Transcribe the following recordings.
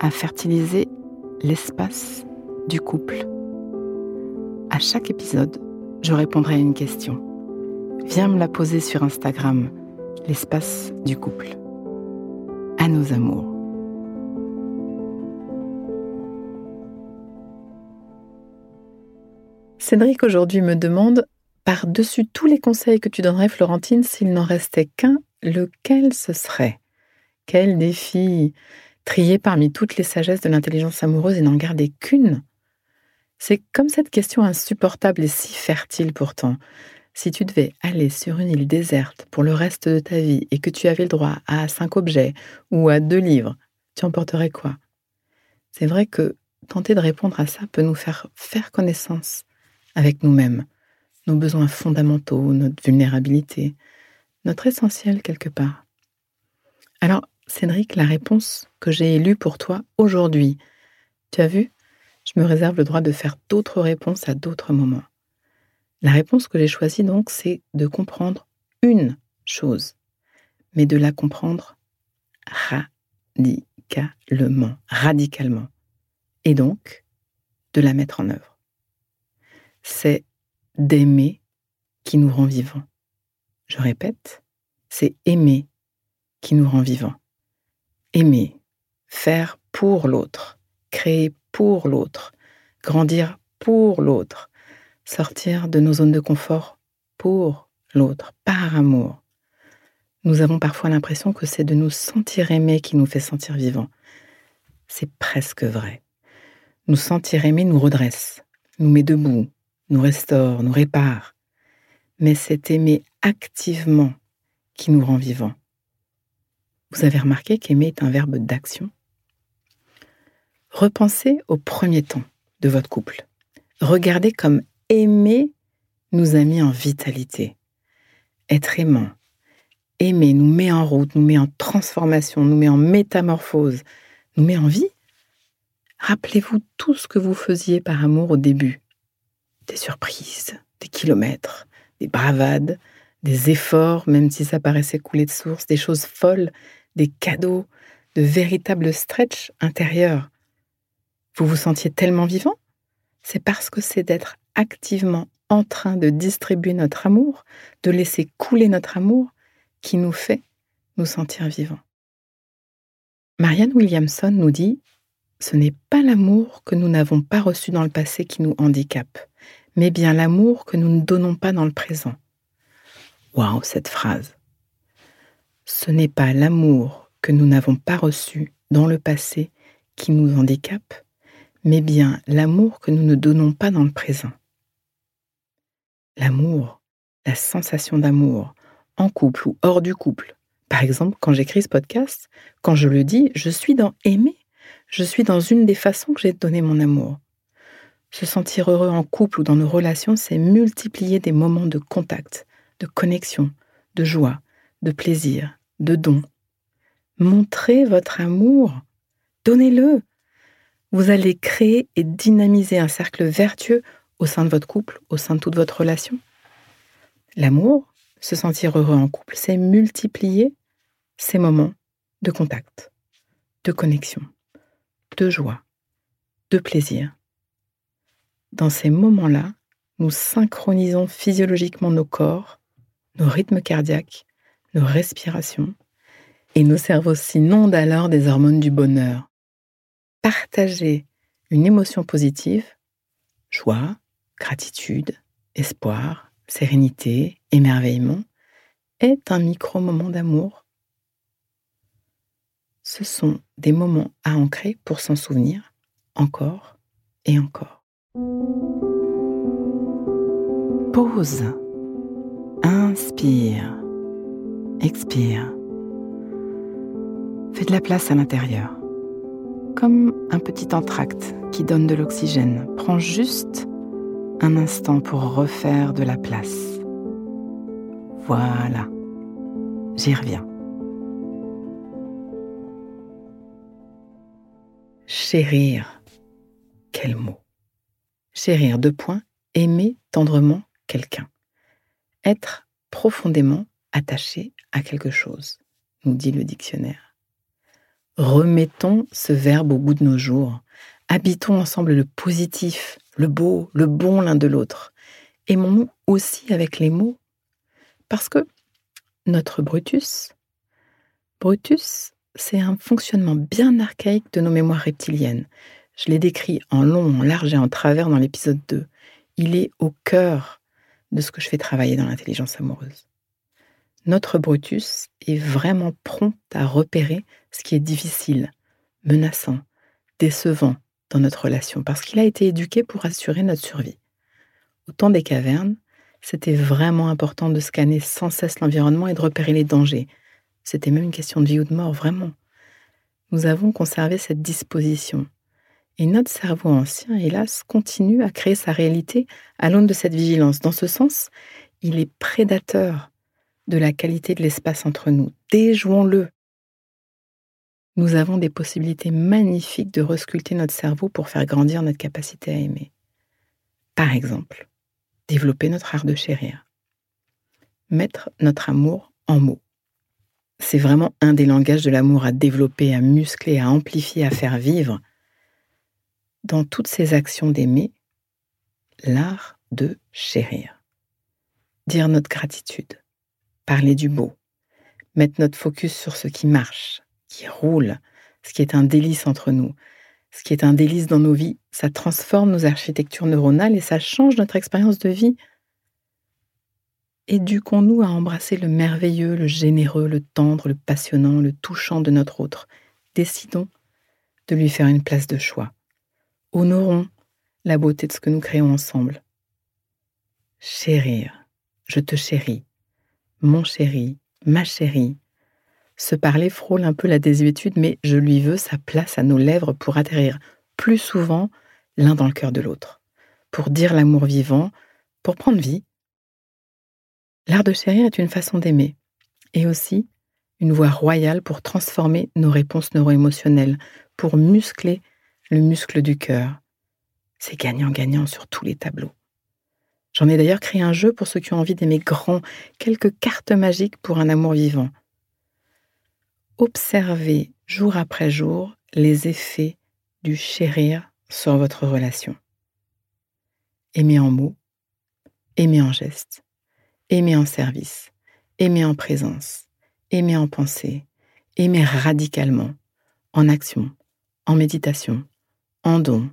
à fertiliser l'espace du couple. À chaque épisode, je répondrai à une question. Viens me la poser sur Instagram, l'espace du couple. À nos amours. Cédric aujourd'hui me demande, par-dessus tous les conseils que tu donnerais Florentine, s'il n'en restait qu'un, lequel ce serait? Quel défi? Trier parmi toutes les sagesses de l'intelligence amoureuse et n'en garder qu'une C'est comme cette question insupportable et si fertile pourtant. Si tu devais aller sur une île déserte pour le reste de ta vie et que tu avais le droit à cinq objets ou à deux livres, tu emporterais quoi? C'est vrai que tenter de répondre à ça peut nous faire faire connaissance avec nous-mêmes, nos besoins fondamentaux, notre vulnérabilité, notre essentiel quelque part. Alors, Cédric, la réponse que j'ai élue pour toi aujourd'hui, tu as vu, je me réserve le droit de faire d'autres réponses à d'autres moments. La réponse que j'ai choisie donc, c'est de comprendre une chose, mais de la comprendre radicalement, radicalement, et donc de la mettre en œuvre c'est d'aimer qui nous rend vivants. Je répète, c'est aimer qui nous rend vivants. Aimer, faire pour l'autre, créer pour l'autre, grandir pour l'autre, sortir de nos zones de confort pour l'autre, par amour. Nous avons parfois l'impression que c'est de nous sentir aimés qui nous fait sentir vivants. C'est presque vrai. Nous sentir aimés nous redresse, nous met debout, nous restaure, nous répare, mais c'est aimer activement qui nous rend vivants. Vous avez remarqué qu'aimer est un verbe d'action? Repensez au premier temps de votre couple. Regardez comme aimer nous a mis en vitalité. Être aimant, aimer nous met en route, nous met en transformation, nous met en métamorphose, nous met en vie. Rappelez-vous tout ce que vous faisiez par amour au début des surprises, des kilomètres, des bravades, des efforts, même si ça paraissait couler de source, des choses folles, des cadeaux, de véritables stretch intérieurs. Vous vous sentiez tellement vivant? C'est parce que c'est d'être activement en train de distribuer notre amour, de laisser couler notre amour, qui nous fait nous sentir vivants. Marianne Williamson nous dit Ce n'est pas l'amour que nous n'avons pas reçu dans le passé qui nous handicape, mais bien l'amour que nous ne donnons pas dans le présent. Waouh, cette phrase. Ce n'est pas l'amour que nous n'avons pas reçu dans le passé qui nous handicape, mais bien l'amour que nous ne donnons pas dans le présent. L'amour, la sensation d'amour, en couple ou hors du couple. Par exemple, quand j'écris ce podcast, quand je le dis, je suis dans aimer. Je suis dans une des façons que j'ai de donner mon amour. Se sentir heureux en couple ou dans nos relations, c'est multiplier des moments de contact, de connexion, de joie, de plaisir, de don. Montrez votre amour, donnez-le. Vous allez créer et dynamiser un cercle vertueux au sein de votre couple, au sein de toute votre relation. L'amour, se sentir heureux en couple, c'est multiplier ces moments de contact, de connexion, de joie, de plaisir. Dans ces moments-là, nous synchronisons physiologiquement nos corps, nos rythmes cardiaques, nos respirations, et nos cerveaux s'inondent alors des hormones du bonheur. partager une émotion positive, joie, gratitude, espoir, sérénité, émerveillement, est un micro-moment d'amour. Ce sont des moments à ancrer pour s'en souvenir encore et encore. Pause. Inspire. Expire. Fais de la place à l'intérieur. Comme un petit entracte qui donne de l'oxygène. Prends juste un instant pour refaire de la place. Voilà. J'y reviens. Chérir. Quel mot. Chérir, deux points, aimer tendrement quelqu'un. Être profondément attaché à quelque chose, nous dit le dictionnaire. Remettons ce verbe au goût de nos jours. Habitons ensemble le positif, le beau, le bon l'un de l'autre. Aimons-nous aussi avec les mots? Parce que notre Brutus, Brutus, c'est un fonctionnement bien archaïque de nos mémoires reptiliennes. Je l'ai décrit en long, en large et en travers dans l'épisode 2. Il est au cœur de ce que je fais travailler dans l'intelligence amoureuse. Notre Brutus est vraiment prompt à repérer ce qui est difficile, menaçant, décevant dans notre relation, parce qu'il a été éduqué pour assurer notre survie. Au temps des cavernes, c'était vraiment important de scanner sans cesse l'environnement et de repérer les dangers. C'était même une question de vie ou de mort, vraiment. Nous avons conservé cette disposition. Et notre cerveau ancien, hélas, continue à créer sa réalité à l'aune de cette vigilance. Dans ce sens, il est prédateur de la qualité de l'espace entre nous. Déjouons-le. Nous avons des possibilités magnifiques de resculpter notre cerveau pour faire grandir notre capacité à aimer. Par exemple, développer notre art de chérir. Mettre notre amour en mots. C'est vraiment un des langages de l'amour à développer, à muscler, à amplifier, à faire vivre dans toutes ces actions d'aimer, l'art de chérir. Dire notre gratitude, parler du beau, mettre notre focus sur ce qui marche, qui roule, ce qui est un délice entre nous, ce qui est un délice dans nos vies, ça transforme nos architectures neuronales et ça change notre expérience de vie. Éduquons-nous à embrasser le merveilleux, le généreux, le tendre, le passionnant, le touchant de notre autre. Décidons de lui faire une place de choix honorons la beauté de ce que nous créons ensemble. Chérir, je te chéris, mon chéri, ma chérie. Se parler frôle un peu la désuétude, mais je lui veux sa place à nos lèvres pour atterrir plus souvent l'un dans le cœur de l'autre, pour dire l'amour vivant, pour prendre vie. L'art de chérir est une façon d'aimer, et aussi une voie royale pour transformer nos réponses neuroémotionnelles, pour muscler le muscle du cœur. C'est gagnant-gagnant sur tous les tableaux. J'en ai d'ailleurs créé un jeu pour ceux qui ont envie d'aimer grand, quelques cartes magiques pour un amour vivant. Observez jour après jour les effets du chérir sur votre relation. Aimer en mots, aimer en gestes, aimer en service, aimer en présence, aimer en pensée, aimer radicalement, en action, en méditation, en don,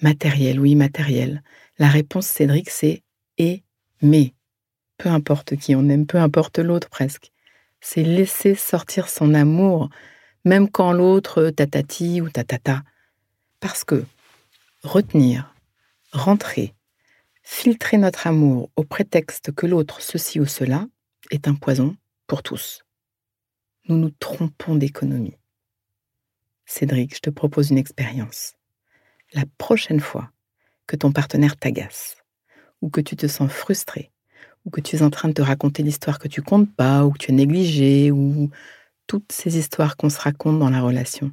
matériel ou immatériel La réponse, Cédric, c'est aimer. Peu importe qui on aime, peu importe l'autre presque. C'est laisser sortir son amour, même quand l'autre tatati ou tatata. Parce que retenir, rentrer, filtrer notre amour au prétexte que l'autre ceci ou cela est un poison pour tous. Nous nous trompons d'économie. Cédric, je te propose une expérience la prochaine fois que ton partenaire t'agace, ou que tu te sens frustré, ou que tu es en train de te raconter l'histoire que tu comptes pas, ou que tu es négligé, ou toutes ces histoires qu'on se raconte dans la relation.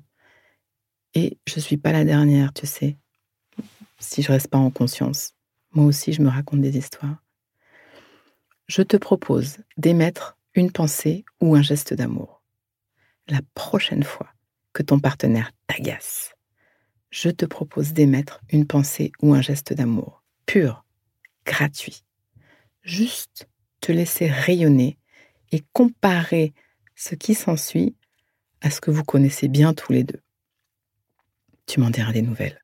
Et je suis pas la dernière, tu sais, si je reste pas en conscience. Moi aussi, je me raconte des histoires. Je te propose d'émettre une pensée ou un geste d'amour. La prochaine fois que ton partenaire t'agace, je te propose d'émettre une pensée ou un geste d'amour, pur, gratuit. Juste te laisser rayonner et comparer ce qui s'ensuit à ce que vous connaissez bien tous les deux. tu m'en diras des nouvelles.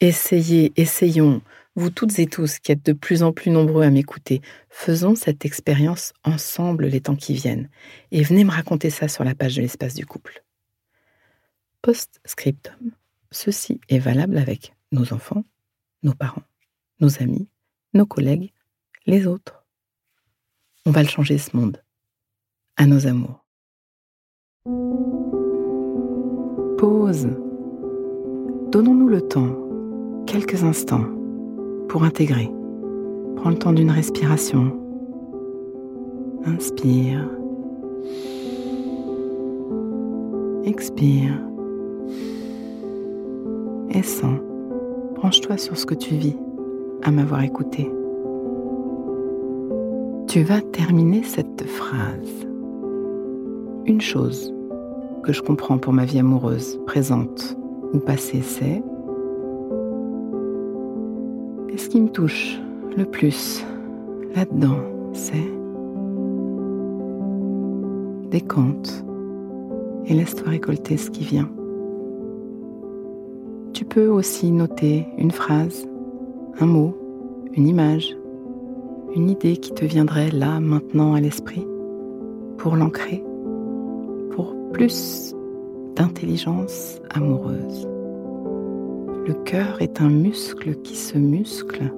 Essayez, essayons, vous toutes et tous qui êtes de plus en plus nombreux à m'écouter, faisons cette expérience ensemble les temps qui viennent et venez me raconter ça sur la page de l'espace du couple. Post-scriptum, ceci est valable avec nos enfants, nos parents, nos amis, nos collègues, les autres. On va le changer ce monde. À nos amours. Pause. Donnons-nous le temps, quelques instants, pour intégrer. Prends le temps d'une respiration. Inspire. Expire. Et sens. Branche-toi sur ce que tu vis à m'avoir écouté. Tu vas terminer cette phrase. Une chose que je comprends pour ma vie amoureuse, présente ou passée, c'est et ce qui me touche le plus là-dedans, c'est décompte et laisse-toi récolter ce qui vient. Tu peux aussi noter une phrase, un mot, une image, une idée qui te viendrait là, maintenant à l'esprit, pour l'ancrer pour plus d'intelligence amoureuse. Le cœur est un muscle qui se muscle.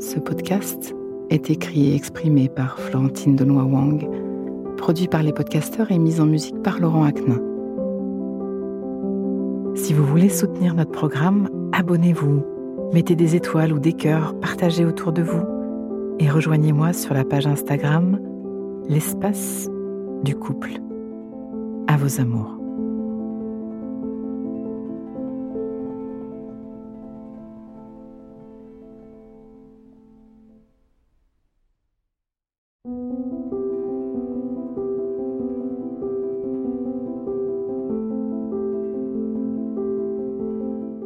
Ce podcast est écrit et exprimé par Florentine Denois Wang, produit par les podcasteurs et mis en musique par Laurent Aknin. Si vous voulez soutenir notre programme, abonnez-vous, mettez des étoiles ou des cœurs, partagez autour de vous et rejoignez-moi sur la page Instagram L'espace du couple à vos amours.